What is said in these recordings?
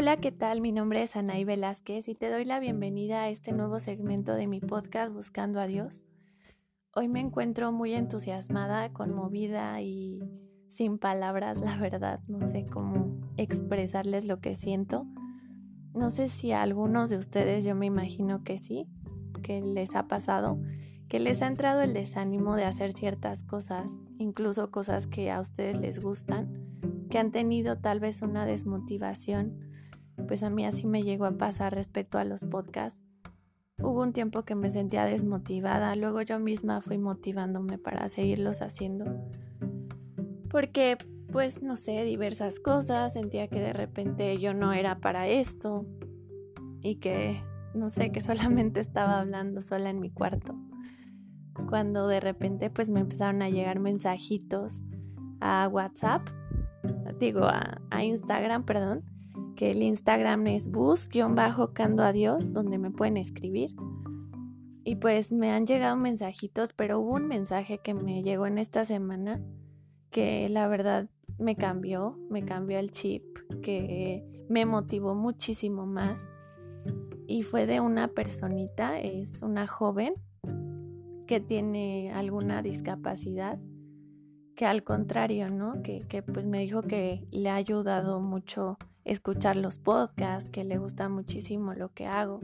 Hola, ¿qué tal? Mi nombre es Anaí Velázquez y te doy la bienvenida a este nuevo segmento de mi podcast Buscando a Dios. Hoy me encuentro muy entusiasmada, conmovida y sin palabras, la verdad, no sé cómo expresarles lo que siento. No sé si a algunos de ustedes, yo me imagino que sí, que les ha pasado, que les ha entrado el desánimo de hacer ciertas cosas, incluso cosas que a ustedes les gustan, que han tenido tal vez una desmotivación pues a mí así me llegó a pasar respecto a los podcasts. Hubo un tiempo que me sentía desmotivada, luego yo misma fui motivándome para seguirlos haciendo. Porque, pues, no sé, diversas cosas, sentía que de repente yo no era para esto y que, no sé, que solamente estaba hablando sola en mi cuarto. Cuando de repente, pues, me empezaron a llegar mensajitos a WhatsApp, digo, a, Instagram, perdón, que el Instagram es bus-cando a Dios, donde me pueden escribir. Y pues me han llegado mensajitos, pero hubo un mensaje que me llegó en esta semana que la verdad me cambió, me cambió el chip, que me motivó muchísimo más. Y fue de una personita, es una joven que tiene alguna discapacidad, que al contrario, ¿no? Que, que pues me dijo que le ha ayudado mucho escuchar los podcasts, que le gusta muchísimo lo que hago.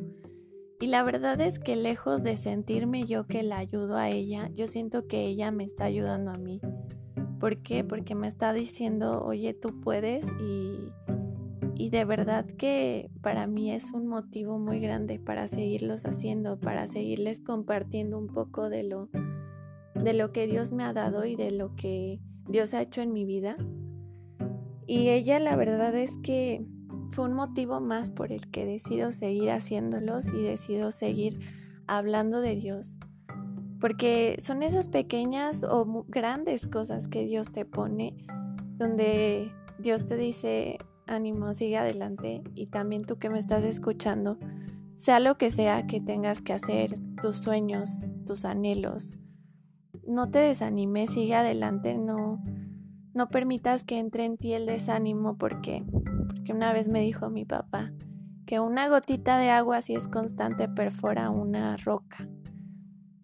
Y la verdad es que lejos de sentirme yo que la ayudo a ella, yo siento que ella me está ayudando a mí. ¿Por qué? Porque me está diciendo, oye, tú puedes y, y de verdad que para mí es un motivo muy grande para seguirlos haciendo, para seguirles compartiendo un poco de lo, de lo que Dios me ha dado y de lo que Dios ha hecho en mi vida. Y ella la verdad es que fue un motivo más por el que decido seguir haciéndolos y decido seguir hablando de Dios. Porque son esas pequeñas o grandes cosas que Dios te pone, donde Dios te dice, ánimo, sigue adelante. Y también tú que me estás escuchando, sea lo que sea que tengas que hacer, tus sueños, tus anhelos, no te desanimes, sigue adelante, no, no permitas que entre en ti el desánimo porque, porque una vez me dijo mi papá que una gotita de agua si es constante perfora una roca.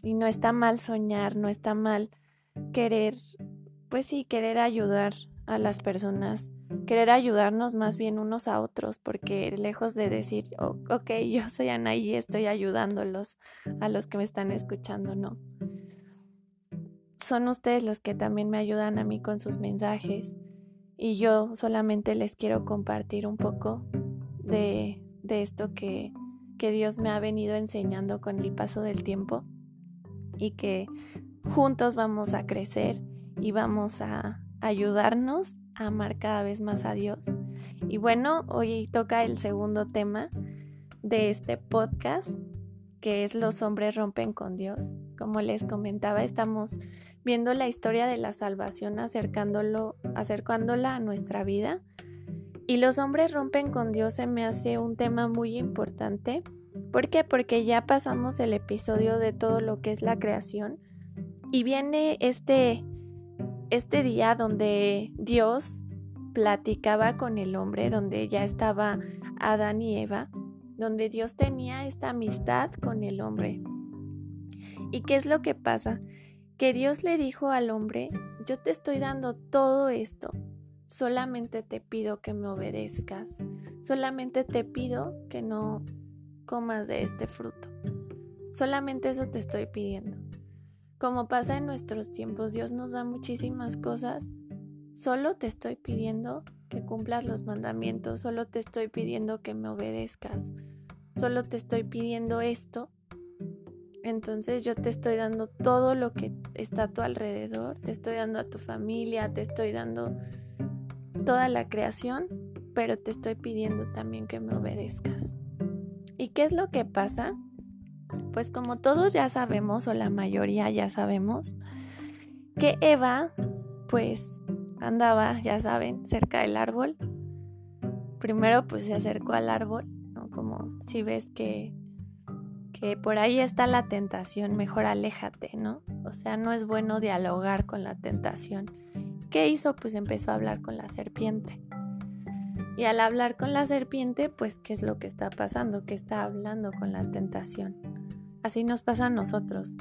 Y no está mal soñar, no está mal querer, pues sí, querer ayudar a las personas, querer ayudarnos más bien unos a otros, porque lejos de decir, ok, yo soy Ana y estoy ayudándolos a los que me están escuchando, no son ustedes los que también me ayudan a mí con sus mensajes y yo solamente les quiero compartir un poco de, esto que, que Dios me ha venido enseñando con el paso del tiempo y que juntos vamos a crecer y vamos a ayudarnos a amar cada vez más a Dios. Y bueno, hoy toca el segundo tema de este podcast, que es los hombres rompen con Dios. Como les comentaba, estamos viendo la historia de la salvación acercándolo, acercándola a nuestra vida. Y los hombres rompen con Dios se me hace un tema muy importante. ¿Por qué? Porque ya pasamos el episodio de todo lo que es la creación y viene este, este día donde Dios platicaba con el hombre, donde ya estaba Adán y Eva, donde Dios tenía esta amistad con el hombre. ¿Y qué es lo que pasa? Que Dios le dijo al hombre, yo te estoy dando todo esto, solamente te pido que me obedezcas, solamente te pido que no comas de este fruto, solamente eso te estoy pidiendo. Como pasa en nuestros tiempos, Dios nos da muchísimas cosas, solo te estoy pidiendo que cumplas los mandamientos, solo te estoy pidiendo que me obedezcas, solo te estoy pidiendo esto entonces yo te estoy dando todo lo que está a tu alrededor, te estoy dando a tu familia, te estoy dando toda la creación, pero te estoy pidiendo también que me obedezcas. ¿Y qué es lo que pasa? Pues como todos ya sabemos, o la mayoría ya sabemos, que Eva, pues andaba, ya saben, cerca del árbol. Primero pues se acercó al árbol, ¿no? Como si ves que por ahí está la tentación, mejor aléjate, ¿no? O sea, no es bueno dialogar con la tentación. ¿Qué hizo? Pues empezó a hablar con la serpiente. Y al hablar con la serpiente, pues, ¿qué es lo que está pasando? ¿Qué está hablando con la tentación? Así nos pasa a nosotros.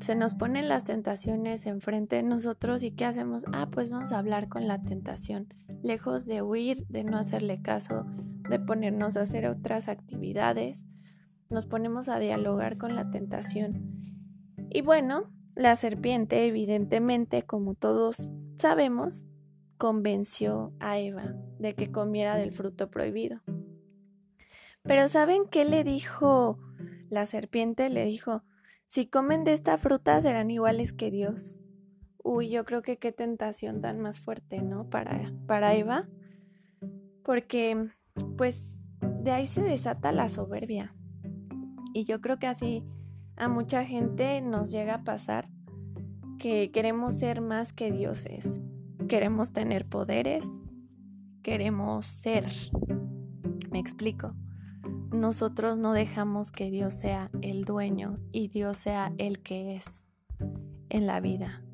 Se nos ponen las tentaciones enfrente de nosotros y ¿qué hacemos? Ah, pues vamos a hablar con la tentación. Lejos de huir, de no hacerle caso, de ponernos a hacer otras actividades, nos ponemos a dialogar con la tentación. Y bueno, la serpiente, evidentemente, como todos sabemos, convenció a Eva de que comiera del fruto prohibido. Pero ¿saben qué le dijo la serpiente? Le dijo, si comen de esta fruta serán iguales que Dios. Uy, yo creo que qué tentación tan más fuerte, ¿no? Para, para Eva. Porque, pues, de ahí se desata la soberbia. Y yo creo que así a mucha gente nos llega a pasar que queremos ser más que dioses Queremos tener poderes, queremos ser. Me explico. Nosotros no dejamos que Dios sea el dueño y Dios sea el que es en la vida.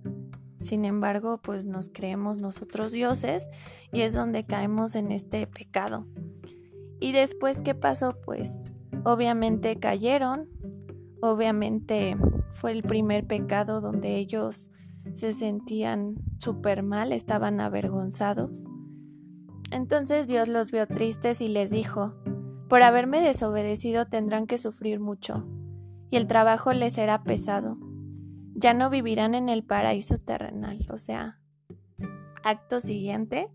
Sin embargo, pues nos creemos nosotros dioses y es donde caemos en este pecado. Y después, ¿qué pasó? Pues obviamente cayeron, obviamente fue el primer pecado donde ellos se sentían súper mal, estaban avergonzados. Entonces Dios los vio tristes y les dijo, por haberme desobedecido tendrán que sufrir mucho, y el trabajo les será pesado. Ya no vivirán en el paraíso terrenal, o sea, acto siguiente,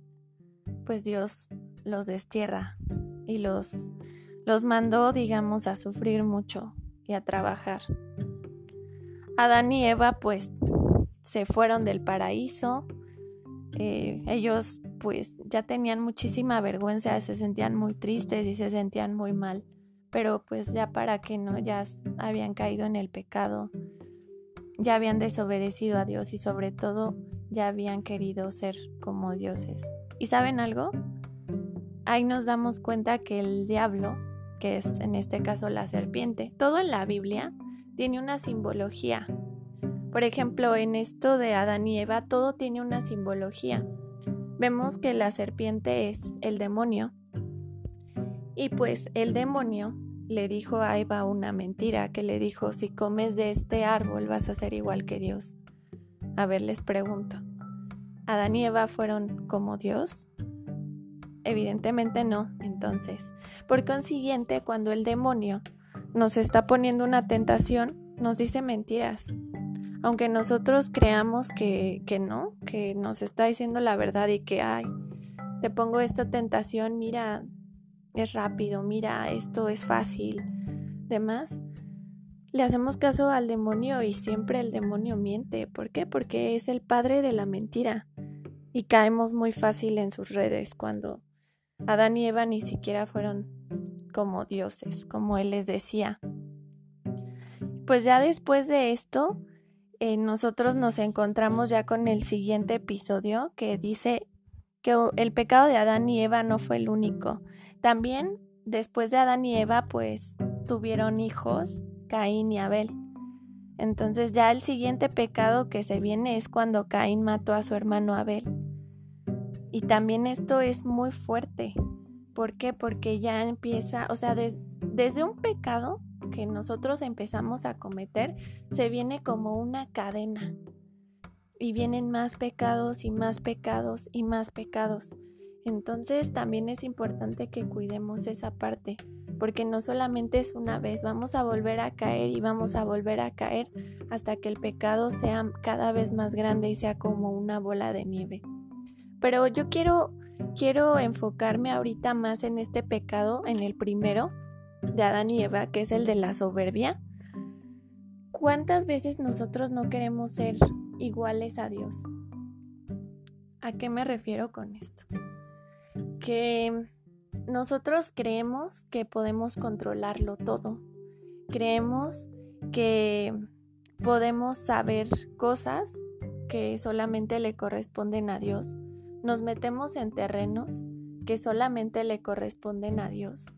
pues Dios los destierra y los, los mandó, digamos, a sufrir mucho y a trabajar. Adán y Eva, pues, se fueron del paraíso. Eh, ellos pues ya tenían muchísima vergüenza, se sentían muy tristes y se sentían muy mal, pero pues ya para que no, ya habían caído en el pecado, ya habían desobedecido a Dios y sobre todo ya habían querido ser como dioses. ¿Y saben algo? Ahí nos damos cuenta que el diablo, que es en este caso la serpiente, todo en la Biblia tiene una simbología por ejemplo, en esto de Adán y Eva todo tiene una simbología. Vemos que la serpiente es el demonio. Y pues el demonio le dijo a Eva una mentira, que le dijo, si comes de este árbol vas a ser igual que Dios. A ver, les pregunto, ¿Adán y Eva fueron como Dios? Evidentemente no, entonces. Por consiguiente, cuando el demonio nos está poniendo una tentación, nos dice mentiras, aunque nosotros creamos que, que no, que nos está diciendo la verdad y que, ay, te pongo esta tentación, mira, es rápido, mira, esto es fácil, demás, le hacemos caso al demonio y siempre el demonio miente. ¿Por qué? Porque es el padre de la mentira y caemos muy fácil en sus redes cuando Adán y Eva ni siquiera fueron como dioses, como él les decía. Pues ya después de esto, eh, nosotros nos encontramos ya con el siguiente episodio que dice que el pecado de Adán y Eva no fue el único. También después de Adán y Eva pues tuvieron hijos, Caín y Abel. Entonces ya el siguiente pecado que se viene es cuando Caín mató a su hermano Abel. Y también esto es muy fuerte. ¿Por qué? Porque ya empieza, o sea, desde un pecado que nosotros empezamos a cometer se viene como una cadena y vienen más pecados y más pecados y más pecados. Entonces también es importante que cuidemos esa parte, porque no solamente es una vez, vamos a volver a caer y vamos a volver a caer hasta que el pecado sea cada vez más grande y sea como una bola de nieve. Pero yo quiero quiero enfocarme ahorita más en este pecado, en el primero, de Adán y Eva, que es el de la soberbia, ¿cuántas veces nosotros no queremos ser iguales a Dios? ¿A qué me refiero con esto? Que nosotros creemos que podemos controlarlo todo. Creemos que podemos saber cosas que solamente le corresponden a Dios. Nos metemos en terrenos que solamente le corresponden a Dios.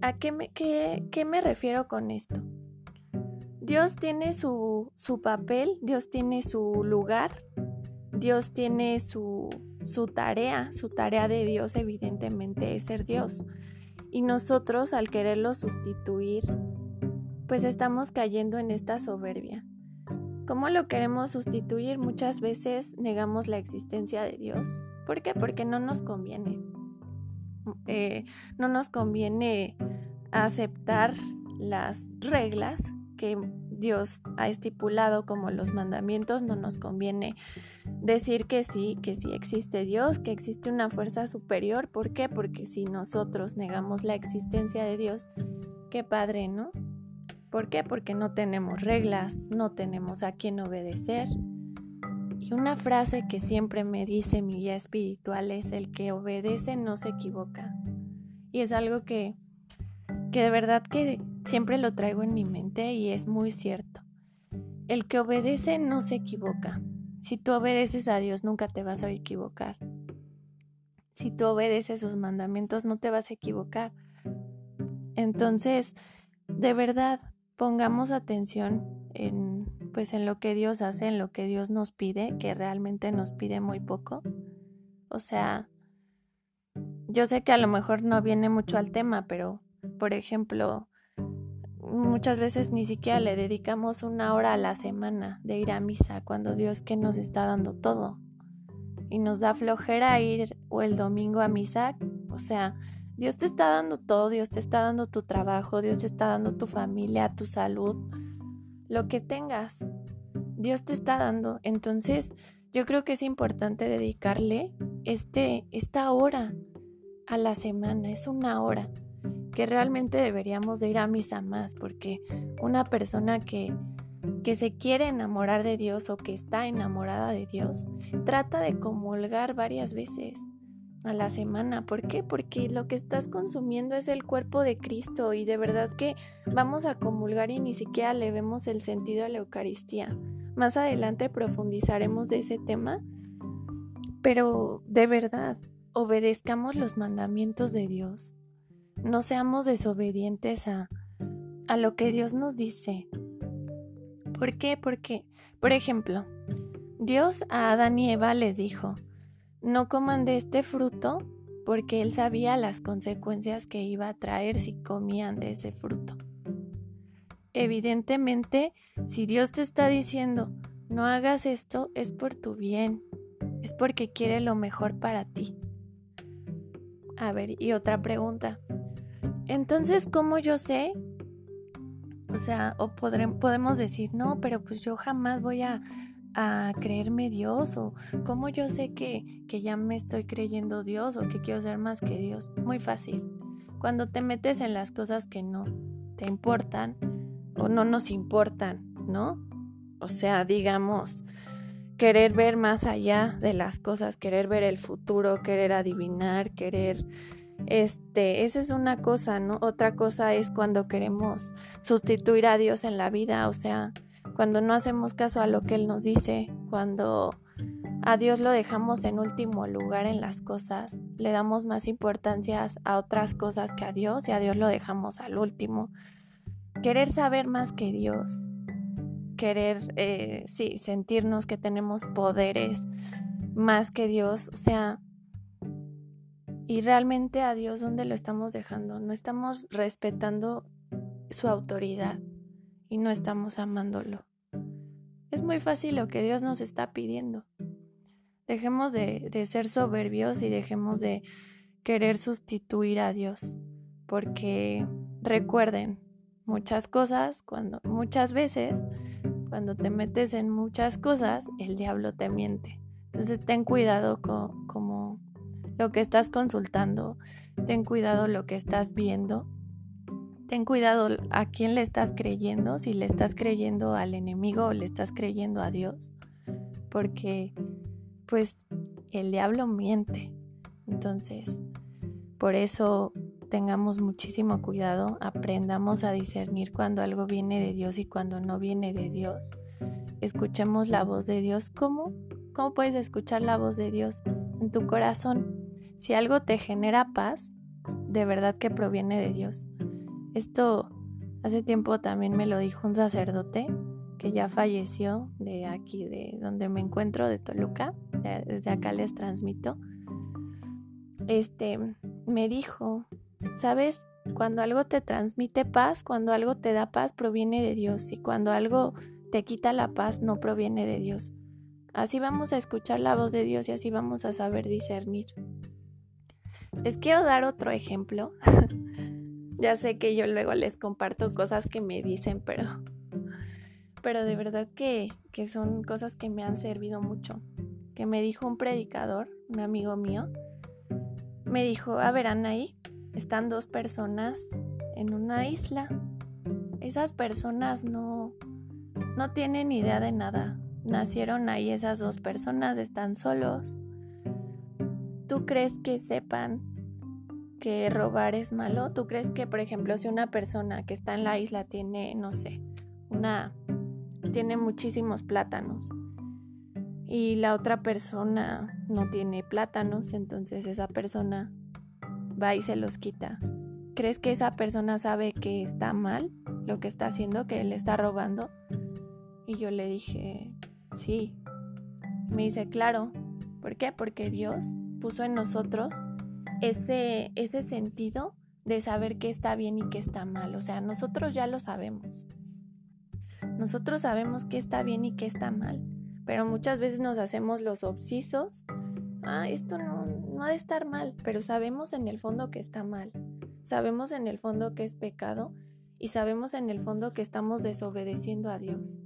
¿A qué me, qué, me refiero con esto? Dios tiene su, su, papel, Dios tiene su lugar, Dios tiene su, su tarea, su tarea de Dios evidentemente es ser Dios. Y nosotros al quererlo sustituir, pues estamos cayendo en esta soberbia. ¿Cómo lo queremos sustituir? Muchas veces negamos la existencia de Dios. ¿Por qué? Porque no nos conviene. Eh, no nos conviene aceptar las reglas que Dios ha estipulado como los mandamientos, no nos conviene decir que sí, que sí existe Dios, que existe una fuerza superior. ¿Por qué? Porque si nosotros negamos la existencia de Dios, qué padre, ¿no? ¿Por qué? Porque no tenemos reglas, no tenemos a quién obedecer. Y una frase que siempre me dice mi guía espiritual es el que obedece no se equivoca. Y es algo que, que de verdad que siempre lo traigo en mi mente y es muy cierto. El que obedece no se equivoca. Si tú obedeces a Dios nunca te vas a equivocar. Si tú obedeces sus mandamientos no te vas a equivocar. Entonces, de verdad, pongamos atención en pues en lo que Dios hace, en lo que Dios nos pide, que realmente nos pide muy poco. O sea, yo sé que a lo mejor no viene mucho al tema, pero por ejemplo, muchas veces ni siquiera le dedicamos una hora a la semana de ir a misa cuando Dios que nos está dando todo y nos da flojera ir o el domingo a misa, o sea, Dios te está dando todo, Dios te está dando tu trabajo, Dios te está dando tu familia, tu salud, lo que tengas. Dios te está dando. Entonces, yo creo que es importante dedicarle este esta hora a la semana, es una hora que realmente deberíamos de ir a misa más, porque una persona que, que se quiere enamorar de Dios o que está enamorada de Dios, trata de comulgar varias veces a la semana. ¿Por qué? Porque lo que estás consumiendo es el cuerpo de Cristo y de verdad que vamos a comulgar y ni siquiera le vemos el sentido a la Eucaristía. Más adelante profundizaremos de ese tema, pero de verdad, obedezcamos los mandamientos de Dios. No seamos desobedientes a, a lo que Dios nos dice. ¿Por qué? Porque, por ejemplo, Dios a Adán y Eva les dijo, no coman de este fruto porque él sabía las consecuencias que iba a traer si comían de ese fruto. Evidentemente, si Dios te está diciendo, no hagas esto, es por tu bien, es porque quiere lo mejor para ti. A ver, y otra pregunta. Entonces, ¿cómo yo sé? O sea, o podemos decir, no, pero pues yo jamás voy a, a creerme Dios o cómo yo sé que, que ya me estoy creyendo Dios o que quiero ser más que Dios. Muy fácil. Cuando te metes en las cosas que no te importan o no nos importan, ¿no? O sea, digamos, querer ver más allá de las cosas, querer ver el futuro, querer adivinar, querer este, esa es una cosa, ¿no? Otra cosa es cuando queremos sustituir a Dios en la vida, o sea, cuando no hacemos caso a lo que Él nos dice, cuando a Dios lo dejamos en último lugar en las cosas, le damos más importancia a otras cosas que a Dios y a Dios lo dejamos al último. Querer saber más que Dios, querer, eh, sí, sentirnos que tenemos poderes más que Dios, o sea, y realmente a Dios, ¿dónde lo estamos dejando? No estamos respetando su autoridad y no estamos amándolo. Es muy fácil lo que Dios nos está pidiendo. Dejemos de, de ser soberbios y dejemos de querer sustituir a Dios. Porque recuerden, muchas cosas, cuando, muchas veces, cuando te metes en muchas cosas, el diablo te miente. Entonces ten cuidado con, como lo que estás consultando, ten cuidado lo que estás viendo, ten cuidado a quién le estás creyendo, si le estás creyendo al enemigo o le estás creyendo a Dios, porque pues el diablo miente. Entonces, por eso tengamos muchísimo cuidado, aprendamos a discernir cuando algo viene de Dios y cuando no viene de Dios. Escuchemos la voz de Dios. ¿Cómo? ¿Cómo puedes escuchar la voz de Dios? En tu corazón. Si algo te genera paz, de verdad que proviene de Dios. Esto hace tiempo también me lo dijo un sacerdote que ya falleció de aquí, de donde me encuentro, de Toluca, desde acá les transmito, este, me dijo, ¿sabes? Cuando algo te transmite paz, cuando algo te da paz, proviene de Dios. Y cuando algo te quita la paz, no proviene de Dios. Así vamos a escuchar la voz de Dios y así vamos a saber discernir. Les quiero dar otro ejemplo. ya sé que yo luego les comparto cosas que me dicen, pero, pero de verdad que, que son cosas que me han servido mucho. Que me dijo un predicador, un amigo mío, me dijo, a ver, Anaí, están dos personas en una isla. Esas personas no, no tienen idea de nada. Nacieron ahí esas dos personas, están solos. ¿Tú crees que sepan que robar es malo? ¿Tú crees que, por ejemplo, si una persona que está en la isla tiene, no sé, una tiene muchísimos plátanos y la otra persona no tiene plátanos, entonces esa persona va y se los quita. ¿Crees que esa persona sabe que está mal lo que está haciendo, que le está robando? Y yo le dije, sí. Me dice, claro. ¿Por qué? Porque Dios puso en nosotros ese, ese sentido de saber qué está bien y qué está mal. O sea, nosotros ya lo sabemos. Nosotros sabemos qué está bien y qué está mal, pero muchas veces nos hacemos los obsisos. Ah, esto no, no ha de estar mal, pero sabemos en el fondo que está mal. Sabemos en el fondo que es pecado y sabemos en el fondo que estamos desobedeciendo a Dios.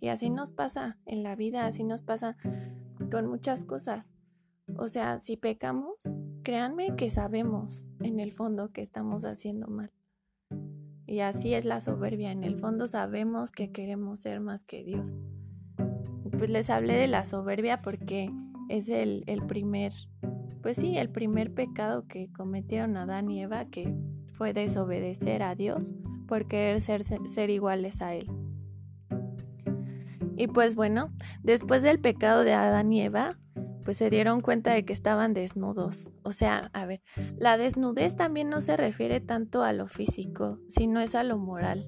Y así nos pasa en la vida, así nos pasa con muchas cosas. O sea, si pecamos, créanme que sabemos en el fondo que estamos haciendo mal. Y así es la soberbia. En el fondo sabemos que queremos ser más que Dios. Pues les hablé de la soberbia porque es el, primer pues sí, el primer pecado que cometieron Adán y Eva, que fue desobedecer a Dios por querer ser, ser iguales a Él. Y pues bueno, después del pecado de Adán y Eva, pues se dieron cuenta de que estaban desnudos. O sea, a ver, la desnudez también no se refiere tanto a lo físico, sino es a lo moral.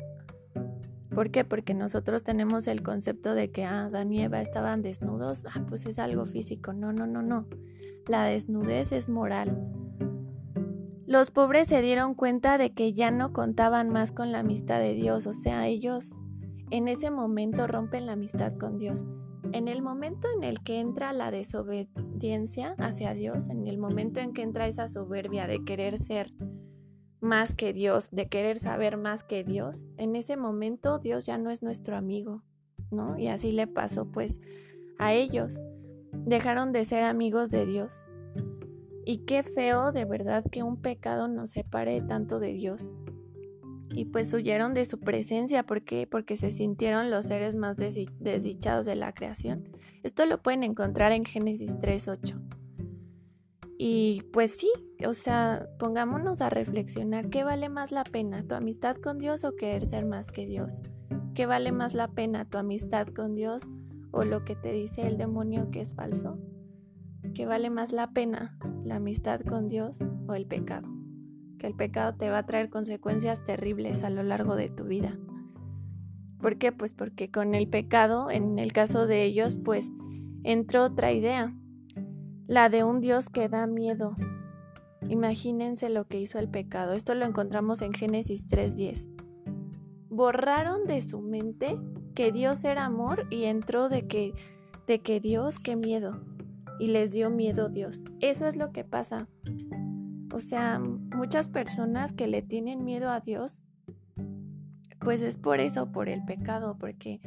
¿Por qué? Porque nosotros tenemos el concepto de que ah, Adán y Eva estaban desnudos, ah, pues es algo físico. No, no, no, no. La desnudez es moral. Los pobres se dieron cuenta de que ya no contaban más con la amistad de Dios, o sea, ellos en ese momento rompen la amistad con Dios. En el momento en el que entra la desobediencia hacia Dios, en el momento en que entra esa soberbia de querer ser más que Dios, de querer saber más que Dios, en ese momento Dios ya no es nuestro amigo, ¿no? Y así le pasó pues a ellos. Dejaron de ser amigos de Dios. Y qué feo de verdad que un pecado nos separe tanto de Dios. Y pues huyeron de su presencia porque porque se sintieron los seres más desdichados de la creación. Esto lo pueden encontrar en Génesis 3:8. Y pues sí, o sea, pongámonos a reflexionar, ¿qué vale más la pena, tu amistad con Dios o querer ser más que Dios? ¿Qué vale más la pena, tu amistad con Dios o lo que te dice el demonio que es falso? ¿Qué vale más la pena, la amistad con Dios o el pecado? Que el pecado te va a traer consecuencias terribles a lo largo de tu vida. ¿Por qué? Pues porque con el pecado, en el caso de ellos, pues entró otra idea la de un Dios que da miedo. Imagínense lo que hizo el pecado. Esto lo encontramos en Génesis 3.10. Borraron de su mente que Dios era amor y entró de que, de que Dios, qué miedo. Y les dio miedo Dios. Eso es lo que pasa. O sea, muchas personas que le tienen miedo a Dios, pues es por eso, por el pecado, porque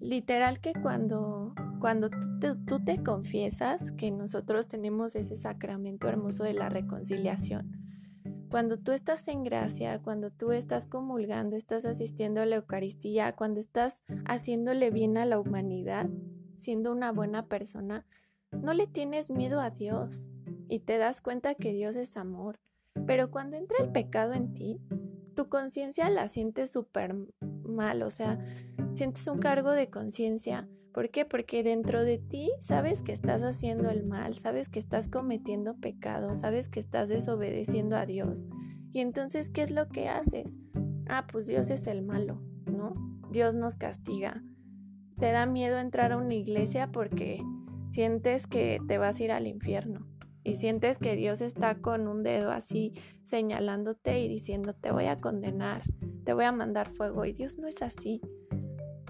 literal que cuando cuando tú te, confiesas que nosotros tenemos ese sacramento hermoso de la reconciliación, cuando tú estás en gracia, cuando tú estás comulgando, estás asistiendo a la Eucaristía, cuando estás haciéndole bien a la humanidad, siendo una buena persona, no le tienes miedo a Dios y te das cuenta que Dios es amor. Pero cuando entra el pecado en ti, tu conciencia la sientes súper mal, o sea, sientes un cargo de conciencia ¿Por qué? Porque dentro de ti sabes que estás haciendo el mal, sabes que estás cometiendo pecado, sabes que estás desobedeciendo a Dios. Y entonces, ¿qué es lo que haces? Ah, pues Dios es el malo, ¿no? Dios nos castiga. Te da miedo entrar a una iglesia porque sientes que te vas a ir al infierno y sientes que Dios está con un dedo así señalándote y diciendo te voy a condenar, te voy a mandar fuego y Dios no es así.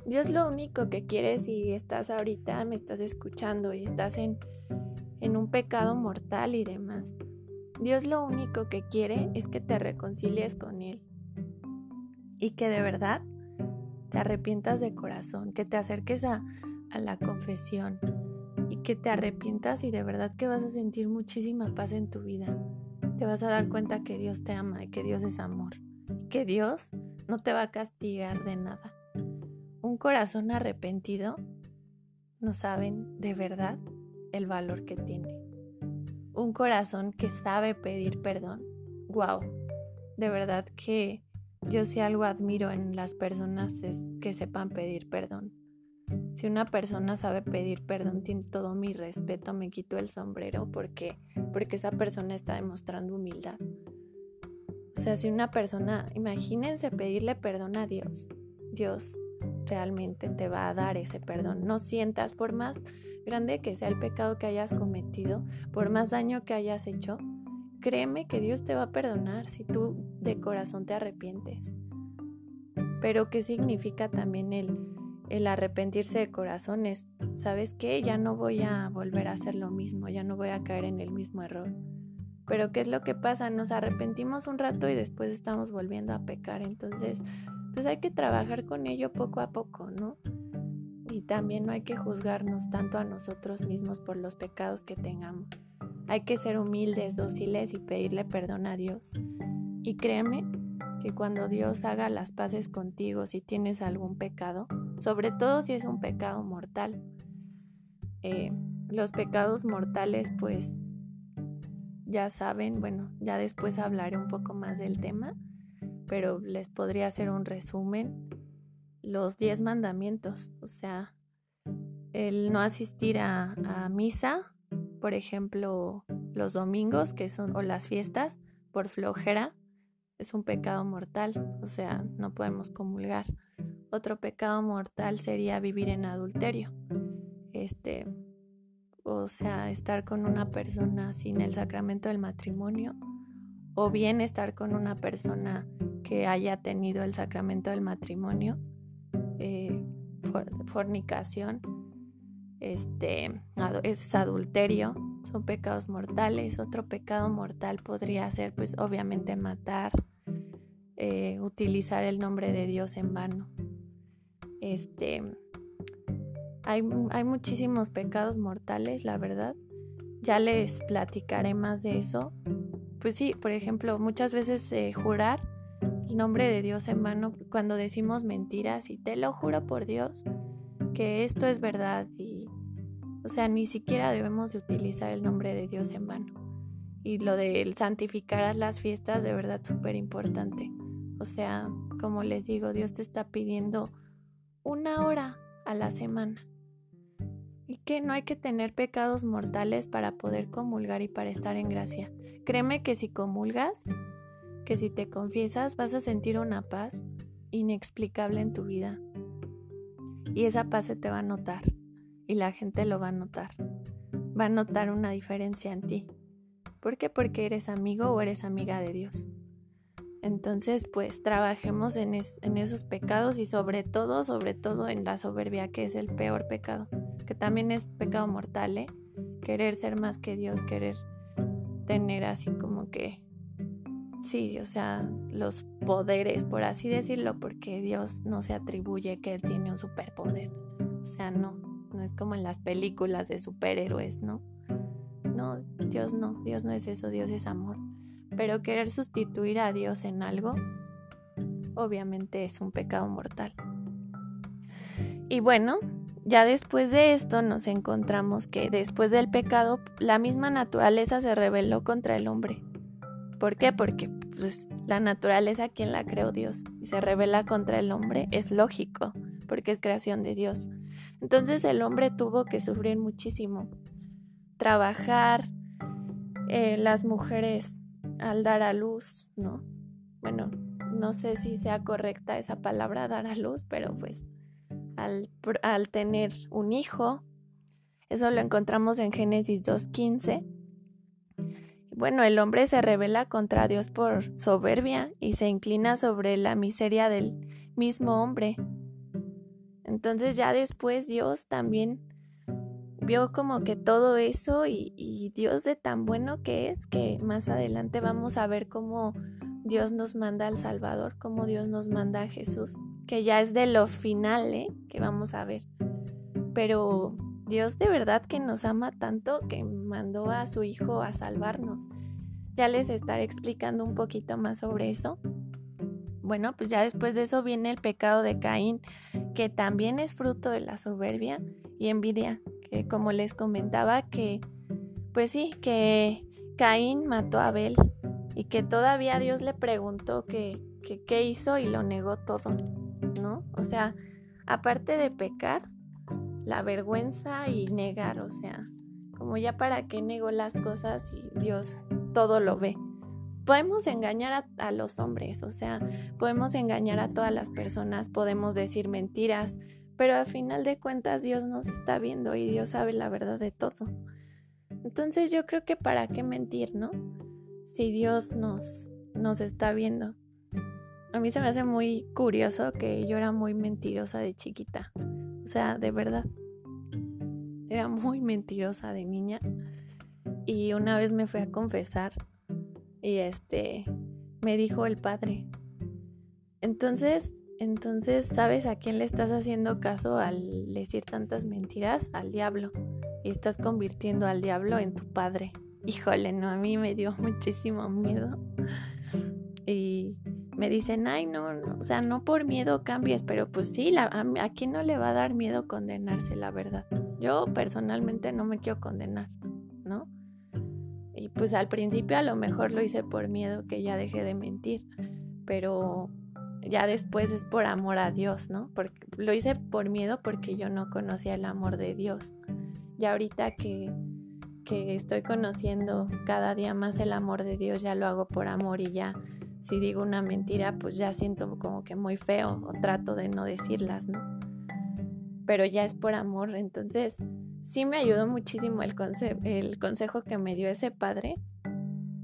Dios lo único que quiere si estás ahorita, me estás escuchando y estás en, en un pecado mortal y demás. Dios lo único que quiere es que te reconcilies con Él y que de verdad te arrepientas de corazón, que te acerques a, a la confesión que te arrepientas y de verdad que vas a sentir muchísima paz en tu vida. Te vas a dar cuenta que Dios te ama y que Dios es amor que Dios no te va a castigar de nada. Un corazón arrepentido no saben de verdad el valor que tiene. Un corazón que sabe pedir perdón. Wow. De verdad que yo si algo admiro en las personas es que sepan pedir perdón. Si una persona sabe pedir perdón, tiene todo mi respeto, me quito el sombrero porque, porque esa persona está demostrando humildad. O sea, si una persona, imagínense pedirle perdón a Dios, Dios realmente te va a dar ese perdón. No sientas, por más grande que sea el pecado que hayas cometido, por más daño que hayas hecho, créeme que Dios te va a perdonar si tú de corazón te arrepientes. Pero ¿qué significa también el el arrepentirse de corazones. ¿Sabes qué? Ya no voy a volver a hacer lo mismo, ya no voy a caer en el mismo error. Pero ¿qué es lo que pasa? Nos arrepentimos un rato y después estamos volviendo a pecar. Entonces, pues hay que trabajar con ello poco a poco, ¿no? Y también no hay que juzgarnos tanto a nosotros mismos por los pecados que tengamos. Hay que ser humildes, dóciles y pedirle perdón a Dios. Y créeme que cuando Dios haga las paces contigo si tienes algún pecado, sobre todo si es un pecado mortal. Eh, los pecados mortales, pues ya saben, bueno, ya después hablaré un poco más del tema, pero les podría hacer un resumen. Los diez mandamientos, o sea, el no asistir a, a misa, por ejemplo, los domingos, que son, o las fiestas, por flojera, es un pecado mortal, o sea, no podemos comulgar. Otro pecado mortal sería vivir en adulterio. Este, o sea, estar con una persona sin el sacramento del matrimonio o bien estar con una persona que haya tenido el sacramento del matrimonio, eh, fornicación, este, es adulterio, son pecados mortales. Otro pecado mortal podría ser, pues, obviamente matar, eh, utilizar el nombre de Dios en vano. Este, hay, hay muchísimos pecados mortales, la verdad. Ya les platicaré más de eso. Pues sí, por ejemplo, muchas veces eh, jurar el nombre de Dios en vano cuando decimos mentiras y te lo juro por Dios que esto es verdad y o sea, ni siquiera debemos de utilizar el nombre de Dios en vano. Y lo de santificar las fiestas de verdad súper importante. O sea, como les digo, Dios te está pidiendo una hora a la semana. Y que no hay que tener pecados mortales para poder comulgar y para estar en gracia. Créeme que si comulgas, que si te confiesas, vas a sentir una paz inexplicable en tu vida. Y esa paz se te va a notar. Y la gente lo va a notar. Va a notar una diferencia en ti. ¿Por qué? Porque eres amigo o eres amiga de Dios. Entonces, pues trabajemos en, esos pecados y sobre todo, sobre todo en la soberbia, que es el peor pecado, que también es pecado mortal, ¿eh? Querer ser más que Dios, querer tener así como que, sí, o sea, los poderes, por así decirlo, porque Dios no se atribuye que Él tiene un superpoder. O sea, no, no es como en las películas de superhéroes, ¿no? No, Dios no, Dios no es eso, Dios es amor. Pero querer sustituir a Dios en algo, obviamente es un pecado mortal. Y bueno, ya después de esto nos encontramos que después del pecado la misma naturaleza se rebeló contra el hombre. ¿Por qué? Porque pues, la naturaleza, quien la creó Dios, y se revela contra el hombre, es lógico, porque es creación de Dios. Entonces el hombre tuvo que sufrir muchísimo, trabajar, eh, las mujeres al dar a luz, ¿no? Bueno, no sé si sea correcta esa palabra dar a luz, pero pues al, tener un hijo, Eso lo encontramos en Génesis 2.15. Bueno, el hombre se revela contra Dios por soberbia y se inclina sobre la miseria del mismo hombre. Entonces ya después Dios también vio como que todo eso y, y, Dios de tan bueno que es que más adelante vamos a ver cómo Dios nos manda al Salvador, cómo Dios nos manda a Jesús, que ya es de lo final, ¿eh? que vamos a ver. Pero Dios de verdad que nos ama tanto que mandó a su Hijo a salvarnos. Ya les estaré explicando un poquito más sobre eso. Bueno, pues ya después de eso viene el pecado de Caín, que también es fruto de la soberbia y envidia, como les comentaba que, pues sí, que Caín mató a Abel y que todavía Dios le preguntó que qué hizo y lo negó todo, ¿no? O sea, aparte de pecar, la vergüenza y negar, o sea, como ya para qué negó las cosas y Dios todo lo ve. Podemos engañar a, los hombres, o sea, podemos engañar a todas las personas, podemos decir mentiras, pero al final de cuentas Dios nos está viendo y Dios sabe la verdad de todo. Entonces yo creo que para qué mentir, ¿no? Si Dios nos, nos está viendo. A mí se me hace muy curioso que yo era muy mentirosa de chiquita. O sea, de verdad. Era muy mentirosa de niña. Y una vez me fui a confesar y este me dijo el padre. Entonces, entonces, ¿sabes a quién le estás haciendo caso al decir tantas mentiras? Al diablo. Y estás convirtiendo al diablo en tu padre. Híjole, no, a mí me dio muchísimo miedo. Y me dicen, ay, no, o sea, no por miedo cambies, pero pues sí, a, a quién no le va a dar miedo condenarse, la verdad. Yo personalmente no me quiero condenar, ¿no? Y pues al principio a lo mejor lo hice por miedo que ya dejé de mentir, pero ya después es por amor a Dios, ¿no? Porque lo hice por miedo porque yo no conocía el amor de Dios. Y ahorita que, que estoy conociendo cada día más el amor de Dios, ya lo hago por amor y ya si digo una mentira, pues ya siento como que muy feo o trato de no decirlas, ¿no? Pero ya es por amor, entonces sí me ayudó muchísimo el, el consejo que me dio ese padre.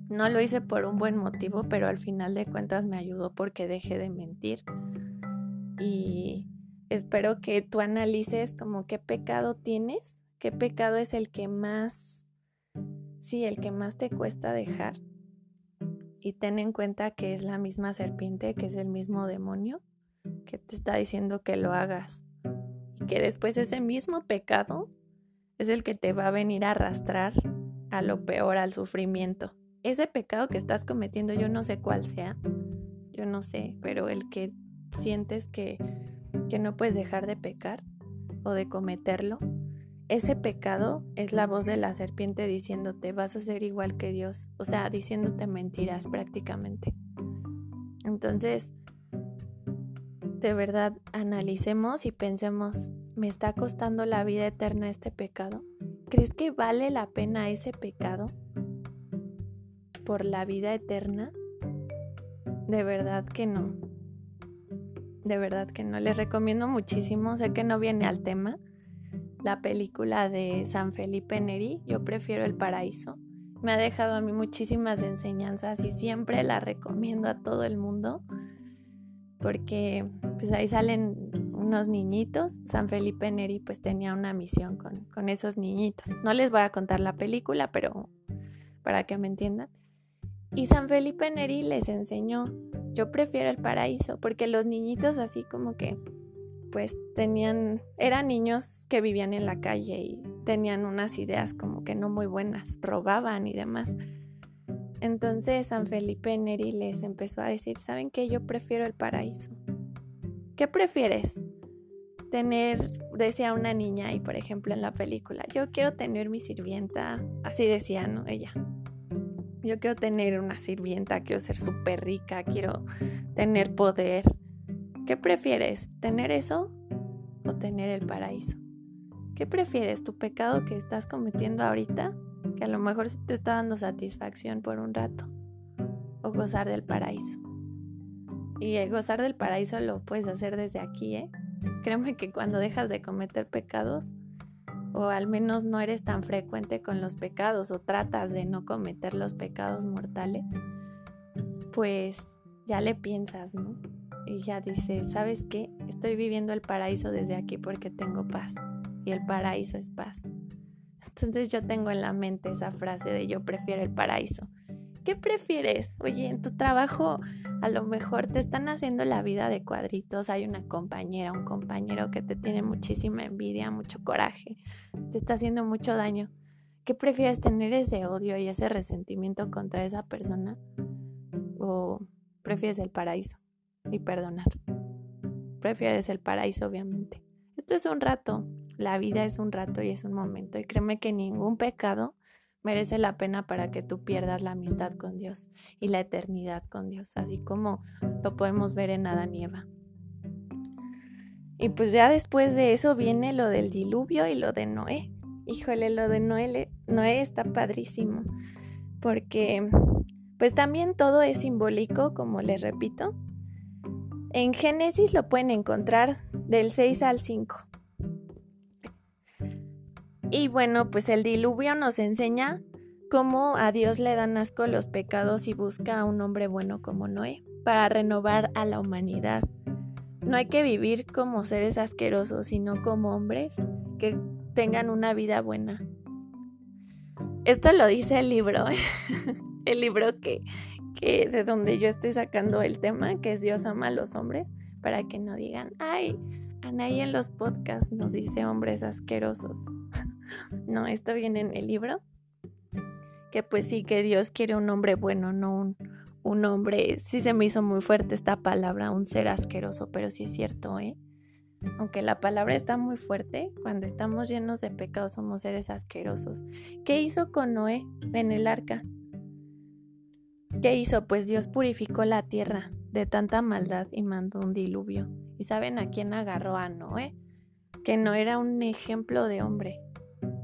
No lo hice por un buen motivo, pero al final de cuentas me ayudó porque dejé de mentir. Y espero que tú analices como qué pecado tienes, qué pecado es el que más, sí, el que más te cuesta dejar y ten en cuenta que es la misma serpiente, que es el mismo demonio, que te está diciendo que lo hagas. Y que después ese mismo pecado es el que te va a venir a arrastrar a lo peor, al sufrimiento. Ese pecado que estás cometiendo, yo no sé cuál sea, yo no sé, pero el que sientes que, que no puedes dejar de pecar o de cometerlo, ese pecado es la voz de la serpiente diciéndote vas a ser igual que Dios, o sea, diciéndote mentiras prácticamente. Entonces, de verdad, analicemos y pensemos, ¿me está costando la vida eterna este pecado? ¿Crees que vale la pena ese pecado por la vida eterna? De verdad que no. De verdad que no. Les recomiendo muchísimo. Sé que no viene al tema, la película de San Felipe Neri, Yo prefiero el paraíso. Me ha dejado a mí muchísimas enseñanzas y siempre la recomiendo a todo el mundo porque pues ahí salen unos niñitos. San Felipe Neri pues tenía una misión con, con esos niñitos. No les voy a contar la película, pero para que me entiendan. Y San Felipe Neri les enseñó, yo prefiero el paraíso, porque los niñitos así como que pues tenían, eran niños que vivían en la calle y tenían unas ideas como que no muy buenas, robaban y demás. Entonces San Felipe Neri les empezó a decir, ¿saben qué? Yo prefiero el paraíso. ¿Qué prefieres? Tener, decía una niña y por ejemplo en la película, yo quiero tener mi sirvienta, así decía, ¿no? Ella. Yo quiero tener una sirvienta, quiero ser súper rica, quiero tener poder ¿Qué prefieres? ¿Tener eso o tener el paraíso? ¿Qué prefieres? ¿Tu pecado que estás cometiendo ahorita? Que a lo mejor te está dando satisfacción por un rato. O gozar del paraíso. Y el gozar del paraíso lo puedes hacer desde aquí, ¿eh? Créeme que cuando dejas de cometer pecados, o al menos no eres tan frecuente con los pecados o tratas de no cometer los pecados mortales, pues ya le piensas, ¿no? Y ya dices, ¿sabes qué? Estoy viviendo el paraíso desde aquí porque tengo paz y el paraíso es paz. Entonces yo tengo en la mente esa frase de yo prefiero el paraíso. ¿Qué prefieres? Oye, en tu trabajo a lo mejor te están haciendo la vida de cuadritos, hay una compañera, un compañero que te tiene muchísima envidia, mucho coraje, te está haciendo mucho daño. ¿Qué prefieres tener ese odio y ese resentimiento contra esa persona? ¿O prefieres el paraíso y perdonar? Prefieres el paraíso, obviamente. Esto es un rato, la vida es un rato y es un momento. Y créeme que ningún pecado merece la pena para que tú pierdas la amistad con Dios y la eternidad con Dios, así como lo podemos ver en Adán y Eva. Y pues ya después de eso viene lo del diluvio y lo de Noé. Híjole, lo de Noé, está padrísimo, porque pues también todo es simbólico, como les repito. En Génesis lo pueden encontrar del 6 al 5. Y bueno, pues el diluvio nos enseña cómo a Dios le dan asco los pecados y busca a un hombre bueno como Noé para renovar a la humanidad. No hay que vivir como seres asquerosos, sino como hombres que tengan una vida buena. Esto lo dice el libro, el libro que, de donde yo estoy sacando el tema, que es Dios ama a los hombres, para que no digan, ay, Anaí en los podcasts nos dice hombres asquerosos. no, esto viene en el libro. Que pues sí, que Dios quiere un hombre bueno, no un, un hombre. Sí se me hizo muy fuerte esta palabra, un ser asqueroso, pero sí es cierto, ¿eh? Aunque la palabra está muy fuerte, cuando estamos llenos de pecados somos seres asquerosos. ¿Qué hizo con Noé en el arca? ¿Qué hizo? Pues Dios purificó la tierra de tanta maldad y mandó un diluvio. ¿Y saben a quién agarró a Noé? Que no era un ejemplo de hombre,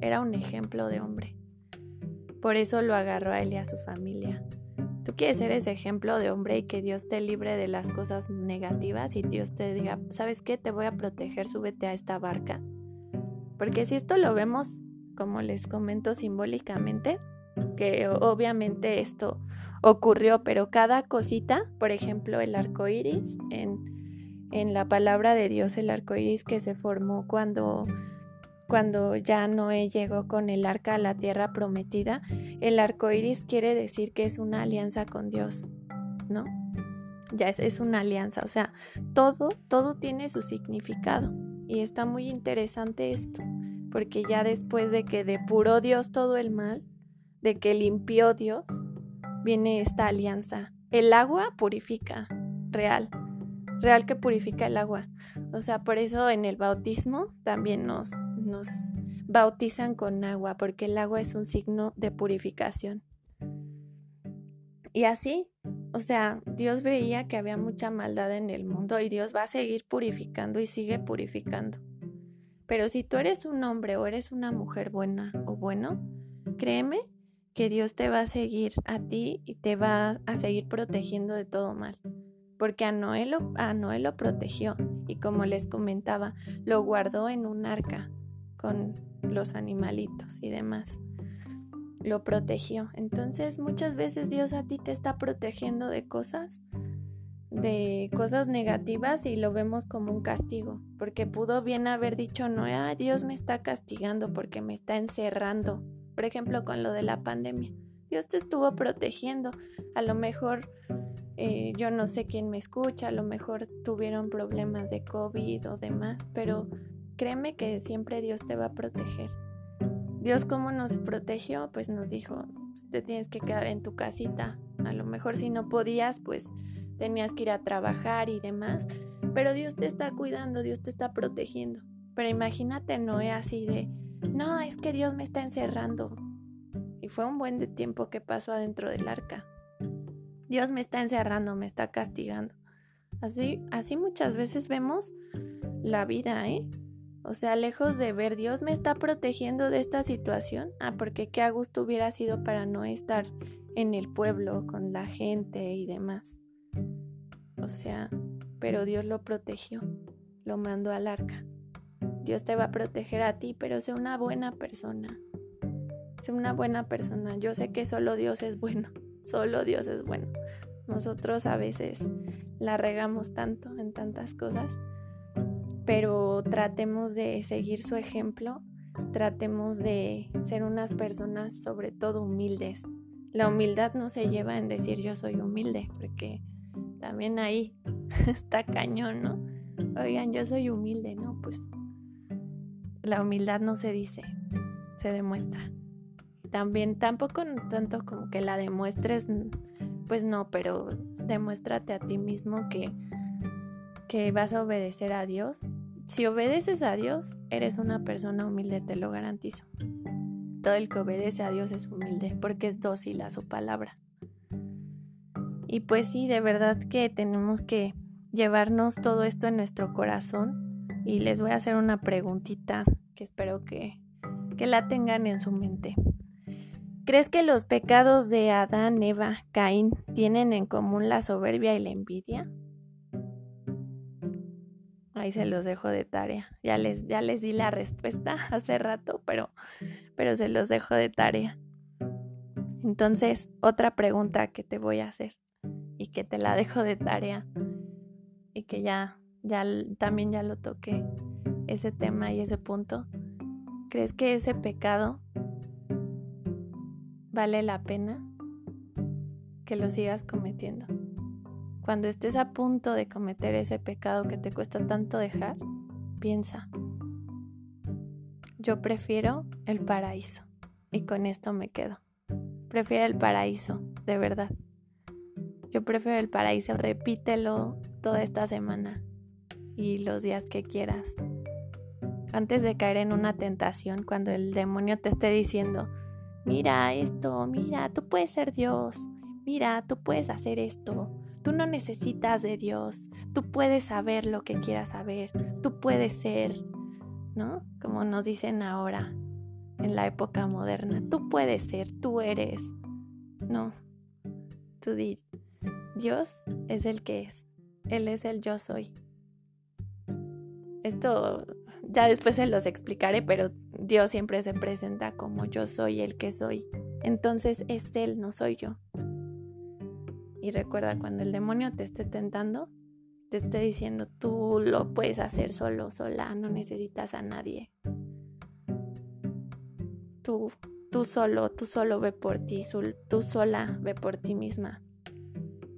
era un ejemplo de hombre. Por eso lo agarró a él y a su familia. Tú quieres ser ese ejemplo de hombre y que Dios te libre de las cosas negativas y Dios te diga, ¿sabes qué? Te voy a proteger, súbete a esta barca. Porque si esto lo vemos, como les comento simbólicamente, que obviamente esto ocurrió, pero cada cosita, por ejemplo, el arco iris, en, en la palabra de Dios, el arco iris que se formó cuando cuando ya Noé llegó con el arca a la tierra prometida, el arco iris quiere decir que es una alianza con Dios, ¿no? Ya es, es una alianza, o sea, todo, todo tiene su significado. Y está muy interesante esto, porque ya después de que depuró Dios todo el mal, de que limpió Dios, viene esta alianza. El agua purifica, real, real que purifica el agua. O sea, por eso en el bautismo también nos, nos bautizan con agua, porque el agua es un signo de purificación. Y así, o sea, Dios veía que había mucha maldad en el mundo y Dios va a seguir purificando y sigue purificando. Pero si tú eres un hombre o eres una mujer buena o bueno, créeme que Dios te va a seguir a ti y te va a seguir protegiendo de todo mal. Porque a Noé, lo, a Noé lo protegió y como les comentaba, lo guardó en un arca con los animalitos y demás. Lo protegió. Entonces muchas veces Dios a ti te está protegiendo de cosas, de cosas negativas y lo vemos como un castigo, porque pudo bien haber dicho, no, ah, Dios me está castigando porque me está encerrando. Por ejemplo, con lo de la pandemia. Dios te estuvo protegiendo. A lo mejor eh, yo no sé quién me escucha, a lo mejor tuvieron problemas de COVID o demás, pero créeme que siempre Dios te va a proteger. Dios cómo nos protegió, pues nos dijo, te tienes que quedar en tu casita. A lo mejor si no podías, pues tenías que ir a trabajar y demás. Pero Dios te está cuidando, Dios te está protegiendo. Pero imagínate Noé así de, no, es que Dios me está encerrando. Y fue un buen tiempo que pasó adentro del arca. Dios me está encerrando, me está castigando. Así, así muchas veces vemos la vida, ¿eh? O sea, lejos de ver, Dios me está protegiendo de esta situación. Ah, porque qué a gusto hubiera sido para no estar en el pueblo con la gente y demás. O sea, pero Dios lo protegió, lo mandó al arca. Dios te va a proteger a ti, pero sé una buena persona. Sé una buena persona. Yo sé que solo Dios es bueno. Solo Dios es bueno. Nosotros a veces la regamos tanto en tantas cosas, pero tratemos de seguir su ejemplo, tratemos de ser unas personas sobre todo humildes. La humildad no se lleva en decir yo soy humilde, porque también ahí está cañón, ¿no? Oigan, yo soy humilde, ¿no? Pues la humildad no se dice, se demuestra. También tampoco tanto como que la demuestres pues no, pero demuéstrate a ti mismo que, que vas a obedecer a Dios. Si obedeces a Dios, eres una persona humilde, te lo garantizo. Todo el que obedece a Dios es humilde porque es dócil a su palabra. Y pues sí, de verdad que tenemos que llevarnos todo esto en nuestro corazón y les voy a hacer una preguntita que espero que, que la tengan en su mente. ¿Crees que los pecados de Adán, Eva, Caín tienen en común la soberbia y la envidia? Ahí se los dejo de tarea. Ya les, ya les di la respuesta hace rato, pero, pero se los dejo de tarea. Entonces, otra pregunta que te voy a hacer y que te la dejo de tarea y que ya, ya también ya lo toqué, ese tema y ese punto. ¿Crees que ese pecado vale la pena que lo sigas cometiendo. Cuando estés a punto de cometer ese pecado que te cuesta tanto dejar, piensa, yo prefiero el paraíso. Y con esto me quedo. Prefiero el paraíso, de verdad. Yo prefiero el paraíso, repítelo toda esta semana y los días que quieras. Antes de caer en una tentación, cuando el demonio te esté diciendo, mira esto, mira, tú puedes ser Dios, mira, tú puedes hacer esto, tú no necesitas de Dios, tú puedes saber lo que quieras saber, tú puedes ser, ¿no? Como nos dicen ahora en la época moderna, tú puedes ser, tú eres, no, tú di, Dios es el que es, Él es el yo soy. Esto ya después se los explicaré, pero Dios siempre se presenta como yo soy el que soy. Entonces es Él, no soy yo. Y recuerda, cuando el demonio te esté tentando, te esté diciendo, tú lo puedes hacer solo, sola, no necesitas a nadie. Tú, tú solo, tú solo ve por ti, tú sola ve por ti misma.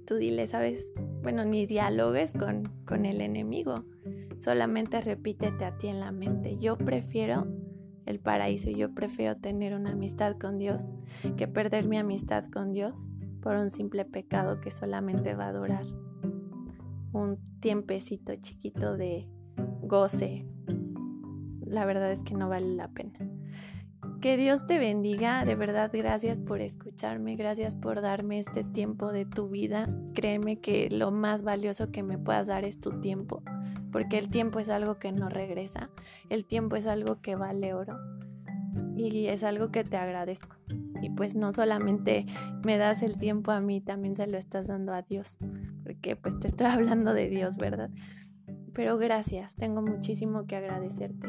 Tú dile, ¿sabes? Bueno, ni dialogues con, con el enemigo Solamente repítete a ti en la mente, yo prefiero el paraíso yo prefiero tener una amistad con Dios que perder mi amistad con Dios por un simple pecado que solamente va a durar un tiempecito chiquito de goce. La verdad es que no vale la pena. Que Dios te bendiga, de verdad gracias por escucharme, gracias por darme este tiempo de tu vida. Créeme que lo más valioso que me puedas dar es tu tiempo, porque el tiempo es algo que no regresa, el tiempo es algo que vale oro y es algo que te agradezco. Y pues no solamente me das el tiempo a mí, también se lo estás dando a Dios, porque pues te estoy hablando de Dios, ¿verdad? Pero gracias, tengo muchísimo que agradecerte.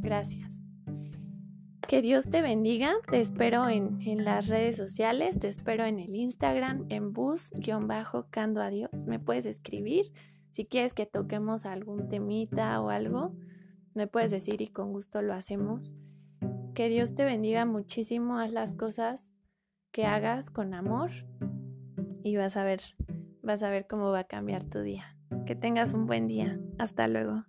Gracias. Que Dios te bendiga. Te espero en, las redes sociales. Te espero en el Instagram, en bus-cando a Dios. Me puedes escribir. Si quieres que toquemos algún temita o algo, me puedes decir y con gusto lo hacemos. Que Dios te bendiga muchísimo. Haz las cosas que hagas con amor y vas a ver, vas a ver cómo va a cambiar tu día. Que tengas un buen día. Hasta luego.